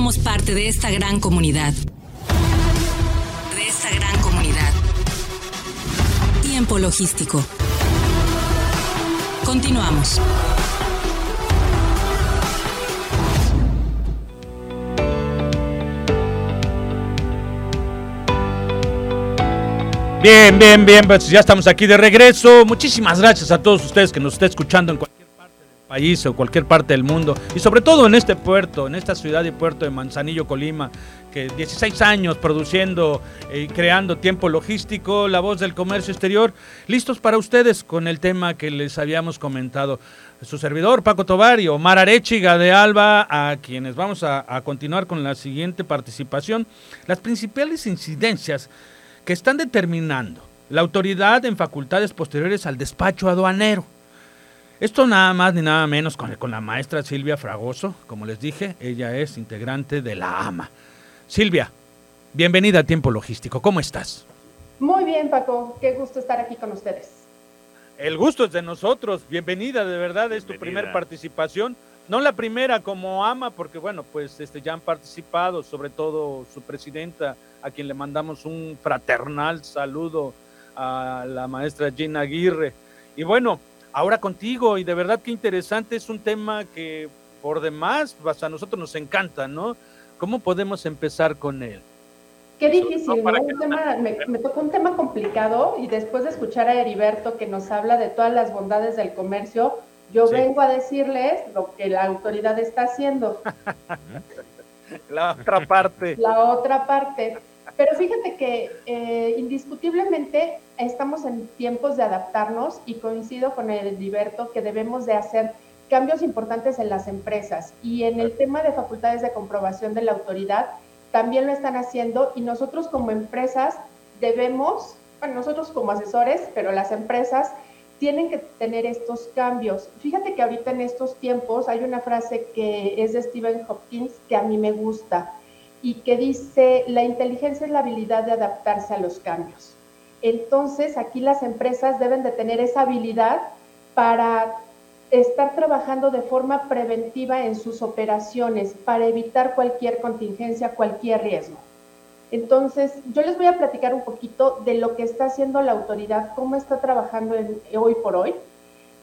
somos parte de esta gran comunidad. De esta gran comunidad. Tiempo logístico. Continuamos. Bien, bien, bien, pues ya estamos aquí de regreso. Muchísimas gracias a todos ustedes que nos estén escuchando en país o cualquier parte del mundo. Y sobre todo en este puerto, en esta ciudad y puerto de Manzanillo, Colima, que 16 años produciendo y creando tiempo logístico, la voz del comercio exterior, listos para ustedes con el tema que les habíamos comentado. Su servidor, Paco Tobar y Omar Arechiga de Alba, a quienes vamos a, a continuar con la siguiente participación. Las principales incidencias que están determinando la autoridad en facultades posteriores al despacho aduanero. Esto nada más ni nada menos con, con la maestra Silvia Fragoso, como les dije, ella es integrante de la AMA. Silvia, bienvenida a Tiempo Logístico, ¿cómo estás? Muy bien, Paco, qué gusto estar aquí con ustedes. El gusto es de nosotros, bienvenida, de verdad, es tu primera participación. No la primera como AMA, porque bueno, pues este, ya han participado, sobre todo su presidenta, a quien le mandamos un fraternal saludo a la maestra Gina Aguirre. Y bueno, ahora contigo, y de verdad que interesante, es un tema que por demás pues, a nosotros nos encanta, ¿no? ¿Cómo podemos empezar con él? Qué difícil, ¿no? Un tema, me, me, tocó un tema complicado y después de escuchar a Heriberto que nos habla de todas las bondades del comercio, yo sí. vengo a decirles lo que la autoridad está haciendo. la otra parte. La otra parte. Pero fíjate que eh, indiscutiblemente estamos en tiempos de adaptarnos y coincido con el Liberto que debemos de hacer cambios importantes en las empresas y en el tema de facultades de comprobación de la autoridad también lo están haciendo y nosotros como empresas debemos, bueno, nosotros como asesores, pero las empresas tienen que tener estos cambios. Fíjate que ahorita en estos tiempos hay una frase que es de Stephen Hopkins que a mí me gusta y que dice, la inteligencia es la habilidad de adaptarse a los cambios. Entonces, aquí las empresas deben de tener esa habilidad para estar trabajando de forma preventiva en sus operaciones, para evitar cualquier contingencia, cualquier riesgo. Entonces, yo les voy a platicar un poquito de lo que está haciendo la autoridad, cómo está trabajando hoy por hoy,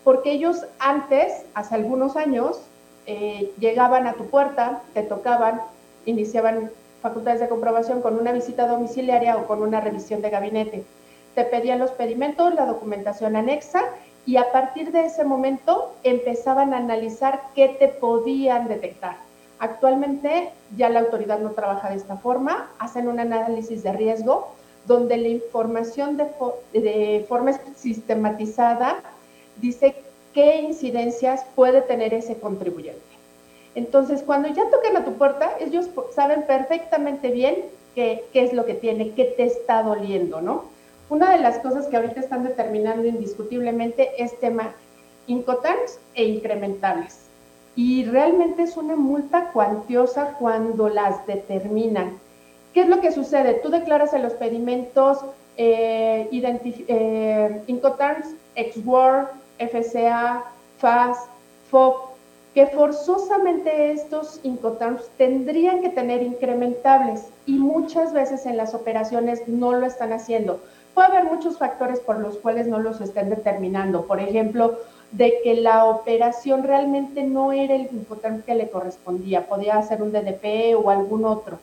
porque ellos antes, hace algunos años, eh, llegaban a tu puerta, te tocaban, iniciaban facultades de comprobación con una visita domiciliaria o con una revisión de gabinete. Te pedían los pedimentos, la documentación anexa y a partir de ese momento empezaban a analizar qué te podían detectar. Actualmente ya la autoridad no trabaja de esta forma, hacen un análisis de riesgo donde la información de, de forma sistematizada dice qué incidencias puede tener ese contribuyente. Entonces, cuando ya tocan a tu puerta, ellos saben perfectamente bien qué, es lo que tiene, qué te está doliendo, ¿no? Una de las cosas que ahorita están determinando indiscutiblemente es tema Incoterms e incrementables. Y realmente es una multa cuantiosa cuando las determinan. ¿Qué es lo que sucede? Tú declaras en los pedimentos eh, eh, Incoterms, FCA, FAS, FOC, que forzosamente estos Incoterms tendrían que tener incrementables y muchas veces en las operaciones no lo están haciendo. Puede haber muchos factores por los cuales no los estén determinando. Por ejemplo, de que la operación realmente no era el Incoterm que le correspondía, podía ser un DDP o algún otro,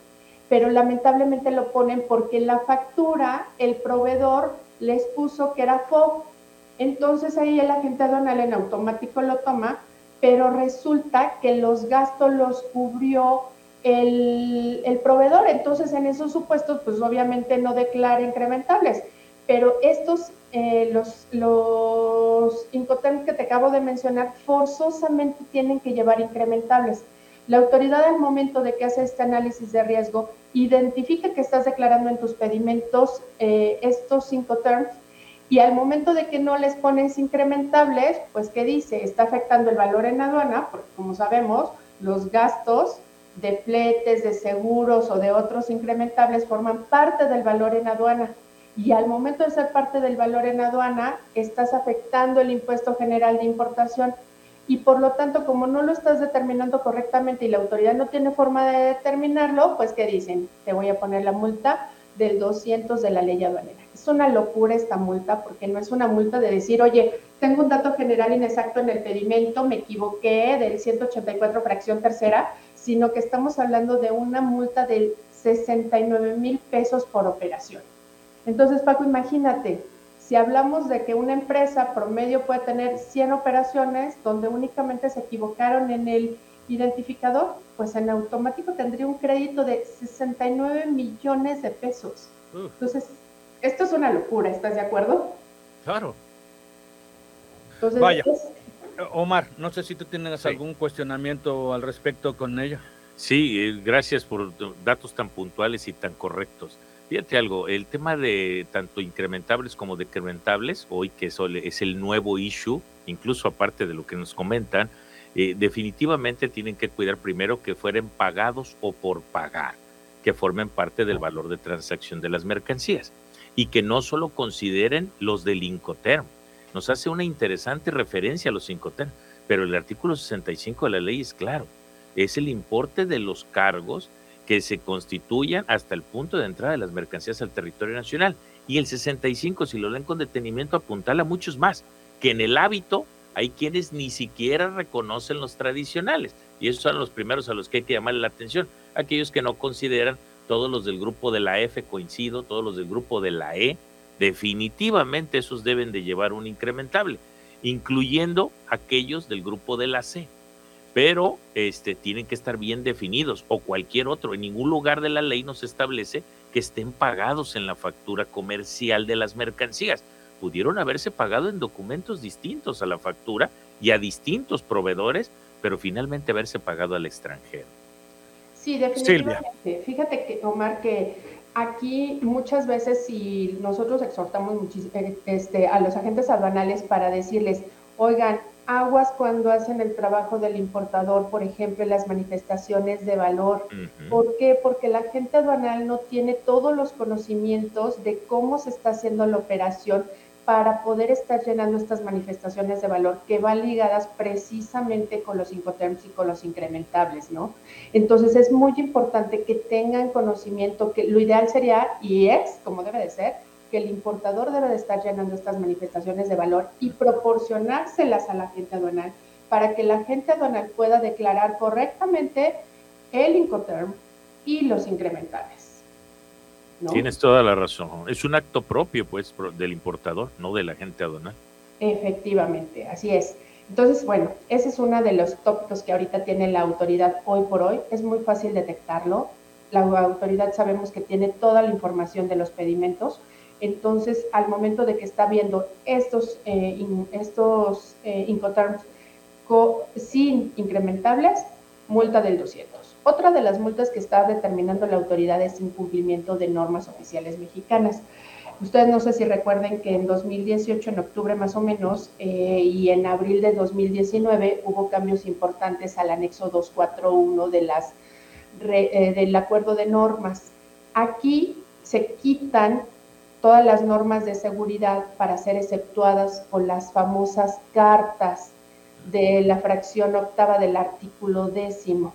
pero lamentablemente lo ponen porque en la factura el proveedor les puso que era FOB. Entonces ahí el agente aduanal en automático lo toma pero resulta que los gastos los cubrió el, proveedor. Entonces, en esos supuestos, pues obviamente no declara incrementables. Pero estos, eh, los, los Incoterms que te acabo de mencionar, forzosamente tienen que llevar incrementables. La autoridad al momento de que hace este análisis de riesgo, identifica que estás declarando en tus pedimentos eh, estos Incoterms y al momento de que no les pones incrementables, pues ¿qué dice? Está afectando el valor en aduana, porque como sabemos, los gastos de fletes, de seguros o de otros incrementables forman parte del valor en aduana. Y al momento de ser parte del valor en aduana, estás afectando el impuesto general de importación. y por lo tanto, como no lo estás determinando correctamente y la autoridad no tiene forma de determinarlo, pues ¿qué dicen? Te voy a poner la multa del 200 de la ley aduanera. Es una locura esta multa porque no es una multa de decir, oye, tengo un dato general inexacto en el pedimento, me equivoqué del 184 fracción tercera, sino que estamos hablando de una multa de 69 mil pesos por operación. Entonces, Paco, imagínate, si hablamos de que una empresa promedio puede tener 100 operaciones donde únicamente se equivocaron en el identificador, pues en automático tendría un crédito de 69 millones de pesos. Entonces, esto es una locura, ¿estás de acuerdo? Claro. Entonces, Vaya. Omar, no sé si tú tienes algún cuestionamiento al respecto con ella. Sí, eh, gracias por datos tan puntuales y tan correctos. Fíjate algo, el tema de tanto incrementables como decrementables, hoy que es el nuevo issue, incluso aparte de lo que nos comentan, eh, definitivamente tienen que cuidar primero que fueren pagados o por pagar, que formen parte del valor de transacción de las mercancías y que no solo consideren los del Incoterm. Nos hace una interesante referencia a los Incoterm, pero el artículo 65 de la ley es claro, es el importe de los cargos que se constituyan hasta el punto de entrada de las mercancías al territorio nacional. Y el 65, si lo leen con detenimiento, apuntala a muchos más, que en el hábito hay quienes ni siquiera reconocen los tradicionales. Y esos son los primeros a los que hay que llamarle la atención. Aquellos que no consideran, todos los del grupo de la F coincido, todos los del grupo de la E, definitivamente esos deben de llevar un incrementable, incluyendo aquellos del grupo de la C pero este, tienen que estar bien definidos o cualquier otro. En ningún lugar de la ley nos establece que estén pagados en la factura comercial de las mercancías. Pudieron haberse pagado en documentos distintos a la factura y a distintos proveedores, pero finalmente haberse pagado al extranjero. Sí, definitivamente. Fíjate que, Omar, que aquí muchas veces si nosotros exhortamos eh, este, a los agentes aduanales para decirles, oigan, aguas cuando hacen el trabajo del importador, por ejemplo, las manifestaciones de valor. ¿Por qué? Porque la gente aduanal no tiene todos los conocimientos de cómo se está haciendo la operación para poder estar llenando estas manifestaciones de valor que van ligadas precisamente con los incoterms y con los incrementables, ¿no? Entonces es muy importante que tengan conocimiento, que lo ideal sería, y es como debe de ser, que el importador debe de estar llenando estas manifestaciones de valor y proporcionárselas a la gente aduanal para que la gente aduanal pueda declarar correctamente el Incoterm y los incrementales. Tienes toda la razón. Es un acto propio, pues, del importador, no de la gente aduanal. Efectivamente, así es. Entonces, bueno, ese es uno de los tópicos que ahorita tiene la autoridad hoy por hoy. Es muy fácil detectarlo. La autoridad sabemos que tiene toda la información de los pedimentos entonces, al momento de que está viendo estos, eh, estos eh, Incoterms sin incrementables, multa del 200. Otra de las multas que está determinando la autoridad es incumplimiento de normas oficiales mexicanas. Ustedes no sé si recuerden que en 2018, en octubre más o menos, eh, y en abril de 2019 hubo cambios importantes al anexo 241 de eh, del acuerdo de normas. Aquí se quitan todas las normas de seguridad para ser exceptuadas con las famosas cartas de la fracción octava del artículo décimo.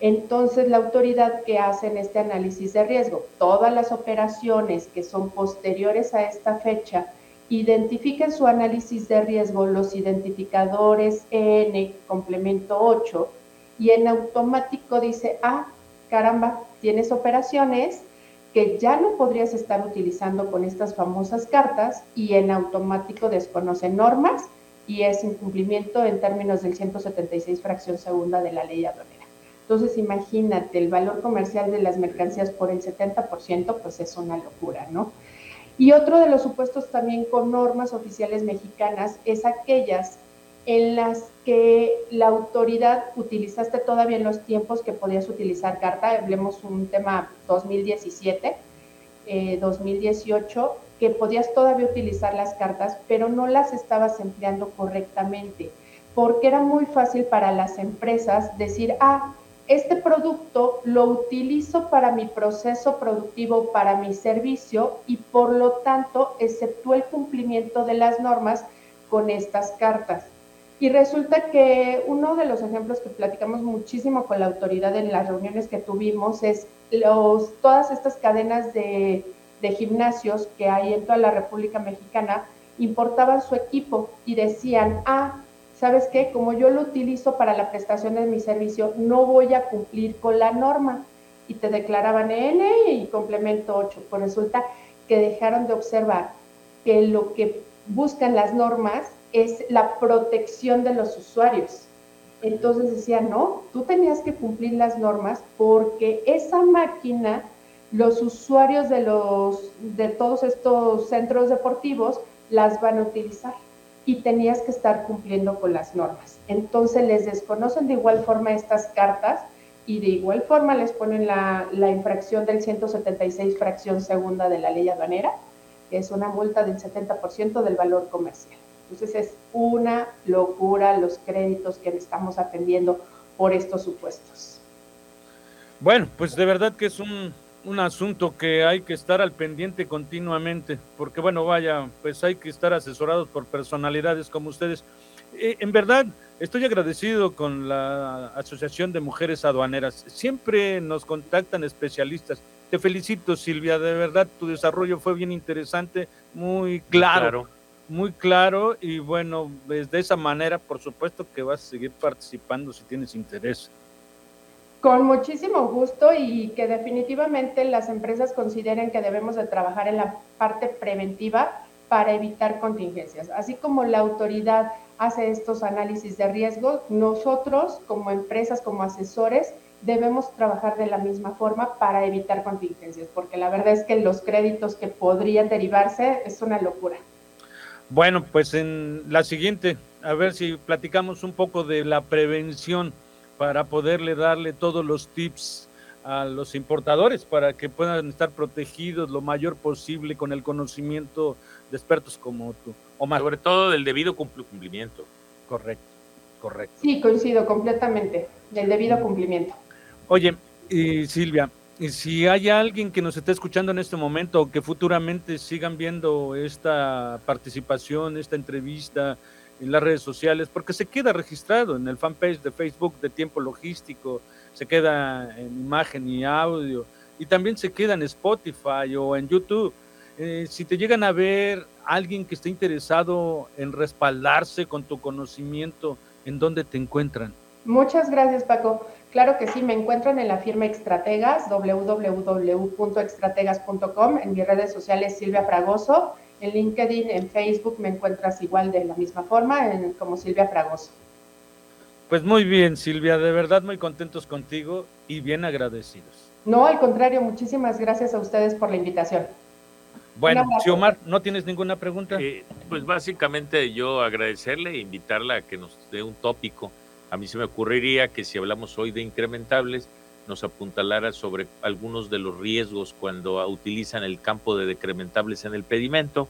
Entonces, la autoridad que hace en este análisis de riesgo, todas las operaciones que son posteriores a esta fecha, identifiquen su análisis de riesgo los identificadores N complemento 8 y en automático dice, ah, caramba, tienes operaciones que ya no podrías estar utilizando con estas famosas cartas y en automático desconoce normas y es incumplimiento en términos del 176 fracción segunda de la ley aduanera. Entonces, imagínate, el valor comercial de las mercancías por el 70%, pues es una locura, ¿no? Y otro de los supuestos también con normas oficiales mexicanas es aquellas en las que la autoridad utilizaste todavía en los tiempos que podías utilizar carta, hablemos un tema 2017, 2018, eh, que podías todavía utilizar las cartas, pero no las estabas empleando correctamente, porque era muy fácil para las empresas decir, ah, este producto lo utilizo para mi proceso productivo, para mi servicio, y por lo tanto, exceptúa el cumplimiento de las normas con estas cartas. Y resulta que uno de los ejemplos que platicamos muchísimo con la autoridad en las reuniones que tuvimos es los, todas estas cadenas de, de gimnasios que hay en toda la República Mexicana importaban su equipo y decían, ah, ¿sabes qué? Como yo lo utilizo para la prestación de mi servicio, no voy a cumplir con la norma. Y te declaraban N y complemento 8. Pues resulta que dejaron de observar que lo que buscan las normas es la protección de los usuarios. Entonces decía, no, tú tenías que cumplir las normas porque esa máquina, los usuarios de, los, de todos estos centros deportivos las van a utilizar y tenías que estar cumpliendo con las normas. Entonces les desconocen de igual forma estas cartas y de igual forma les ponen la, la infracción del 176 fracción segunda de la ley aduanera, que es una multa del 70% del valor comercial. Entonces es una locura los créditos que estamos atendiendo por estos supuestos. Bueno, pues de verdad que es un, un asunto que hay que estar al pendiente continuamente, porque bueno, vaya, pues hay que estar asesorados por personalidades como ustedes. Eh, en verdad, estoy agradecido con la Asociación de Mujeres Aduaneras. Siempre nos contactan especialistas. Te felicito, Silvia, de verdad tu desarrollo fue bien interesante, muy claro. claro muy claro y bueno, pues, de esa manera, por supuesto que vas a seguir participando si tienes interés. Con muchísimo gusto y que definitivamente las empresas consideren que debemos de trabajar en la parte preventiva para evitar contingencias. Así como la autoridad hace estos análisis de riesgo, nosotros como empresas, como asesores, debemos trabajar de la misma forma para evitar contingencias, porque la verdad es que los créditos que podrían derivarse es una locura. Bueno, pues en la siguiente, a ver si platicamos un poco de la prevención para poderle darle todos los tips a los importadores para que puedan estar protegidos lo mayor posible con el conocimiento de expertos como tú. Omar. Sobre todo del debido cumplimiento. Correcto, correcto. Sí, coincido completamente, del debido cumplimiento. Oye, y Silvia, si hay alguien que nos esté escuchando en este momento o que futuramente sigan viendo esta participación, esta entrevista en las redes sociales, porque se queda registrado en el fanpage de Facebook de Tiempo Logístico, se queda en imagen y audio, y también se queda en Spotify o en YouTube. Eh, si te llegan a ver alguien que esté interesado en respaldarse con tu conocimiento, ¿en dónde te encuentran? Muchas gracias, Paco. Claro que sí, me encuentran en la firma Extrategas, www.extrategas.com, en mis redes sociales Silvia Fragoso, en LinkedIn, en Facebook me encuentras igual de la misma forma, en, como Silvia Fragoso. Pues muy bien, Silvia, de verdad muy contentos contigo y bien agradecidos. No, al contrario, muchísimas gracias a ustedes por la invitación. Bueno, si Omar, ¿no tienes ninguna pregunta? Eh, pues básicamente yo agradecerle e invitarla a que nos dé un tópico a mí se me ocurriría que si hablamos hoy de incrementables, nos apuntalara sobre algunos de los riesgos cuando utilizan el campo de decrementables en el pedimento,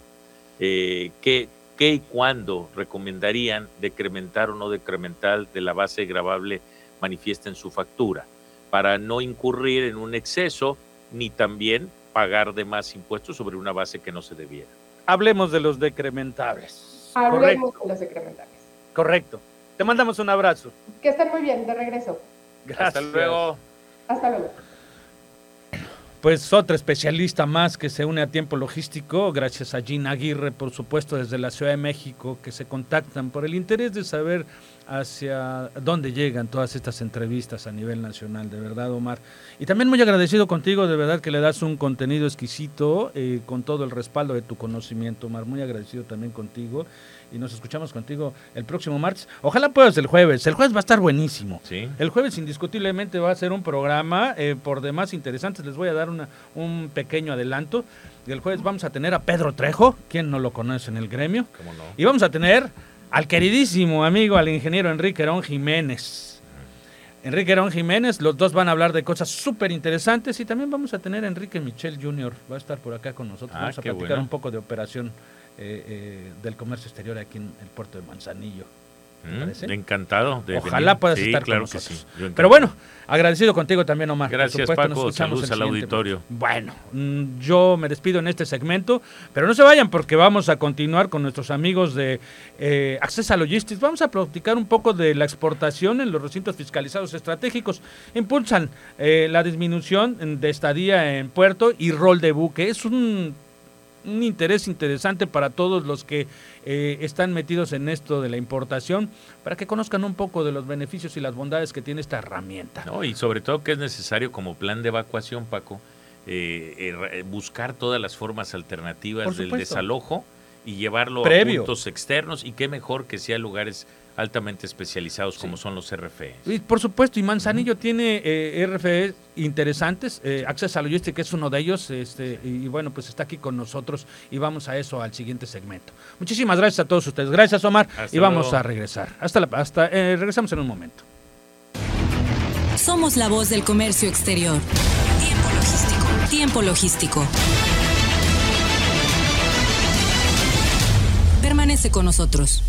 eh, qué, y cuándo recomendarían decrementar o no decrementar de la base gravable manifiesta en su factura, para no incurrir en un exceso ni también pagar de más impuestos sobre una base que no se debiera. Hablemos de los decrementables. Hablemos de los decrementables. Correcto. Te mandamos un abrazo. Que estén muy bien, de regreso. Gracias. Hasta luego. Hasta luego. Pues otra especialista más que se une a tiempo logístico, gracias a Gina Aguirre, por supuesto, desde la Ciudad de México, que se contactan por el interés de saber hacia dónde llegan todas estas entrevistas a nivel nacional, de verdad, Omar. Y también muy agradecido contigo, de verdad, que le das un contenido exquisito eh, con todo el respaldo de tu conocimiento, Omar. Muy agradecido también contigo y nos escuchamos contigo el próximo martes. Ojalá puedas el jueves. El jueves va a estar buenísimo. Sí. El jueves indiscutiblemente va a ser un programa eh, por demás interesante. Les voy a dar una, un pequeño adelanto. El jueves vamos a tener a Pedro Trejo, quien no lo conoce en el gremio. ¿Cómo no? Y vamos a tener al queridísimo amigo, al ingeniero Enrique Herón Jiménez. Enrique Herón Jiménez, los dos van a hablar de cosas súper interesantes y también vamos a tener a Enrique Michel Jr., va a estar por acá con nosotros, Ah, vamos a platicar bueno. un poco de operación eh, eh, del comercio exterior aquí en el puerto de Manzanillo. Mm, encantado. De Ojalá puedas estar con nosotros. Pero bueno, agradecido contigo también, Omar. Gracias, Paco. Saludos al auditorio. Bueno, mm, yo me despido en este segmento, pero no se vayan porque vamos a continuar con nuestros amigos de eh, Accesa Logistics. Vamos a platicar un poco de la exportación en los recintos fiscalizados estratégicos. Impulsan eh, la disminución de estadía en puerto y rol de buque. Es un un interés interesante para todos los que eh, están metidos en esto de la importación, para que conozcan un poco de los beneficios y las bondades que tiene esta herramienta. No, y sobre todo que es necesario como plan de evacuación, Paco, eh, eh, buscar todas las formas alternativas del desalojo y llevarlo a puntos externos y qué mejor que sea lugares altamente especializados como son los RFE. Y por supuesto, y Manzanillo tiene eh, RFE interesantes, eh, Access a Logistics es uno de ellos, este, y bueno, pues está aquí con nosotros y vamos a eso al siguiente segmento. Muchísimas gracias a todos ustedes, gracias Omar, y vamos a regresar. Hasta, la, hasta eh, regresamos en un momento. Somos la voz del comercio exterior. Tiempo logístico. Tiempo logístico. Permanece con nosotros.